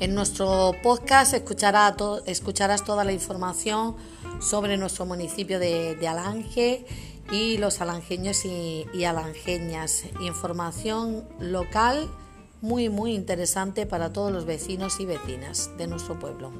En nuestro podcast escucharás, escucharás toda la información sobre nuestro municipio de, Alange y los alangeños y, y alangeñas. Información local muy muy interesante para todos los vecinos y vecinas de nuestro pueblo.